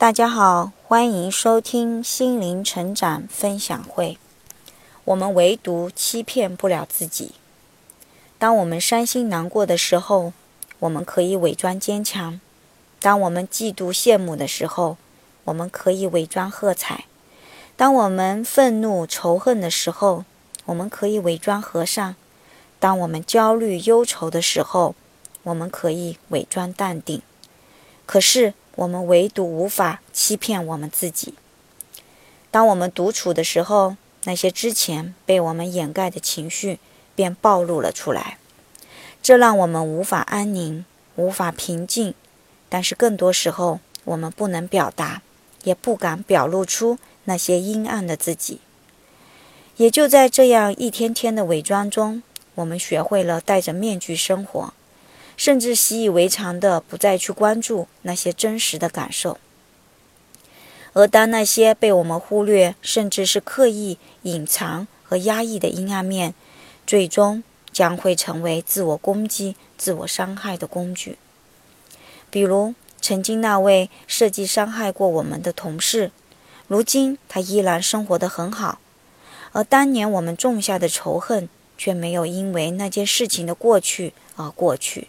大家好，欢迎收听心灵成长分享会。我们唯独欺骗不了自己。当我们伤心难过的时候，我们可以伪装坚强；当我们嫉妒羡慕的时候，我们可以伪装喝彩；当我们愤怒仇恨的时候，我们可以伪装和善；当我们焦虑忧愁的时候，我们可以伪装淡定。可是，我们唯独无法欺骗我们自己。当我们独处的时候，那些之前被我们掩盖的情绪便暴露了出来，这让我们无法安宁，无法平静。但是更多时候，我们不能表达，也不敢表露出那些阴暗的自己。也就在这样一天天的伪装中，我们学会了戴着面具生活。甚至习以为常的不再去关注那些真实的感受，而当那些被我们忽略，甚至是刻意隐藏和压抑的阴暗面，最终将会成为自我攻击、自我伤害的工具。比如，曾经那位设计伤害过我们的同事，如今他依然生活得很好，而当年我们种下的仇恨，却没有因为那件事情的过去而过去。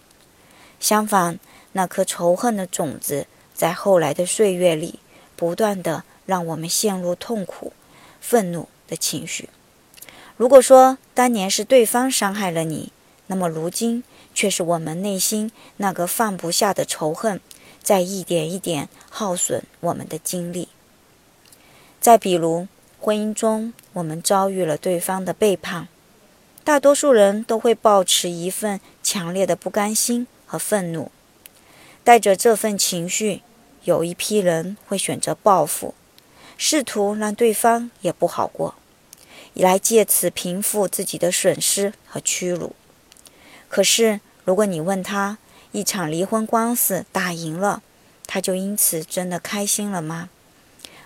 相反，那颗仇恨的种子在后来的岁月里，不断的让我们陷入痛苦、愤怒的情绪。如果说当年是对方伤害了你，那么如今却是我们内心那个放不下的仇恨，在一点一点耗损我们的精力。再比如，婚姻中我们遭遇了对方的背叛，大多数人都会保持一份强烈的不甘心。和愤怒，带着这份情绪，有一批人会选择报复，试图让对方也不好过，来借此平复自己的损失和屈辱。可是，如果你问他，一场离婚官司打赢了，他就因此真的开心了吗？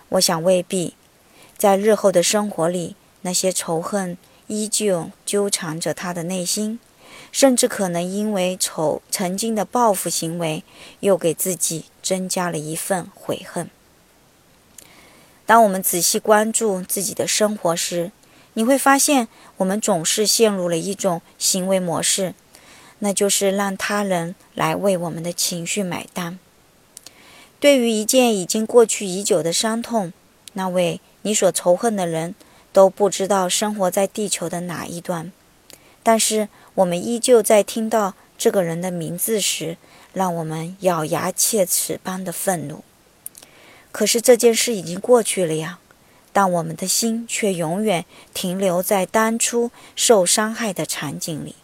我想未必。在日后的生活里，那些仇恨依旧纠缠着他的内心。甚至可能因为仇曾经的报复行为，又给自己增加了一份悔恨。当我们仔细关注自己的生活时，你会发现，我们总是陷入了一种行为模式，那就是让他人来为我们的情绪买单。对于一件已经过去已久的伤痛，那位你所仇恨的人都不知道生活在地球的哪一端，但是。我们依旧在听到这个人的名字时，让我们咬牙切齿般的愤怒。可是这件事已经过去了呀，但我们的心却永远停留在当初受伤害的场景里。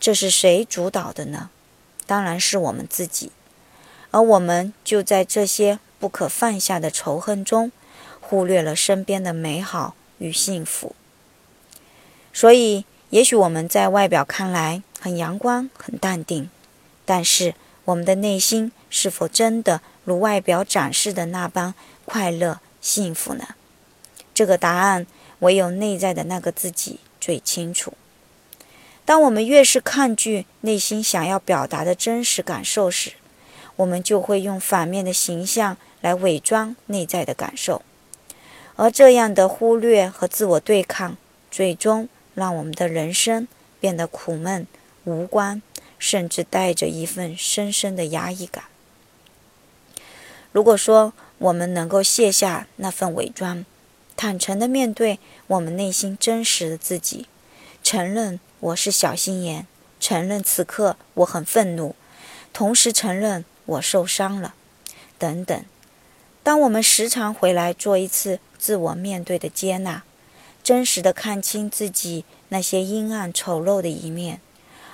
这是谁主导的呢？当然是我们自己。而我们就在这些不可放下的仇恨中，忽略了身边的美好与幸福。所以。也许我们在外表看来很阳光、很淡定，但是我们的内心是否真的如外表展示的那般快乐、幸福呢？这个答案唯有内在的那个自己最清楚。当我们越是抗拒内心想要表达的真实感受时，我们就会用反面的形象来伪装内在的感受，而这样的忽略和自我对抗，最终。让我们的人生变得苦闷无关，甚至带着一份深深的压抑感。如果说我们能够卸下那份伪装，坦诚的面对我们内心真实的自己，承认我是小心眼，承认此刻我很愤怒，同时承认我受伤了，等等。当我们时常回来做一次自我面对的接纳。真实的看清自己那些阴暗丑陋的一面，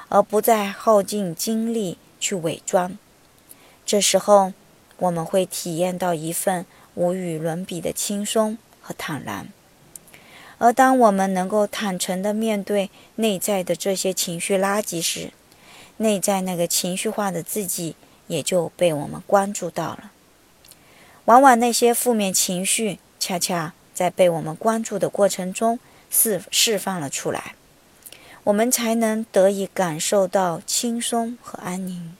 而不再耗尽精力去伪装。这时候，我们会体验到一份无与伦比的轻松和坦然。而当我们能够坦诚地面对内在的这些情绪垃圾时，内在那个情绪化的自己也就被我们关注到了。往往那些负面情绪，恰恰。在被我们关注的过程中释释放了出来，我们才能得以感受到轻松和安宁。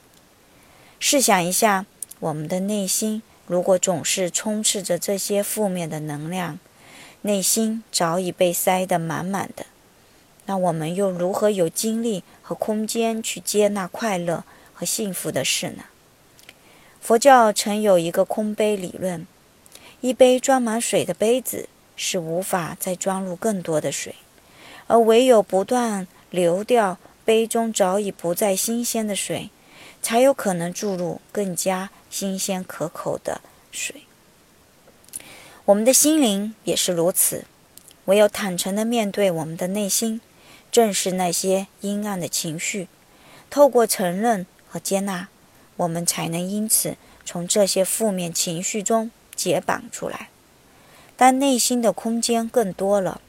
试想一下，我们的内心如果总是充斥着这些负面的能量，内心早已被塞得满满的，那我们又如何有精力和空间去接纳快乐和幸福的事呢？佛教曾有一个空杯理论：一杯装满水的杯子是无法再装入更多的水，而唯有不断流掉杯中早已不再新鲜的水。才有可能注入更加新鲜可口的水。我们的心灵也是如此，唯有坦诚地面对我们的内心，正视那些阴暗的情绪，透过承认和接纳，我们才能因此从这些负面情绪中解绑出来。当内心的空间更多了，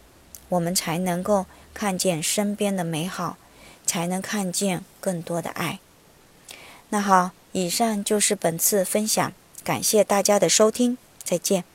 我们才能够看见身边的美好，才能看见更多的爱。那好，以上就是本次分享，感谢大家的收听，再见。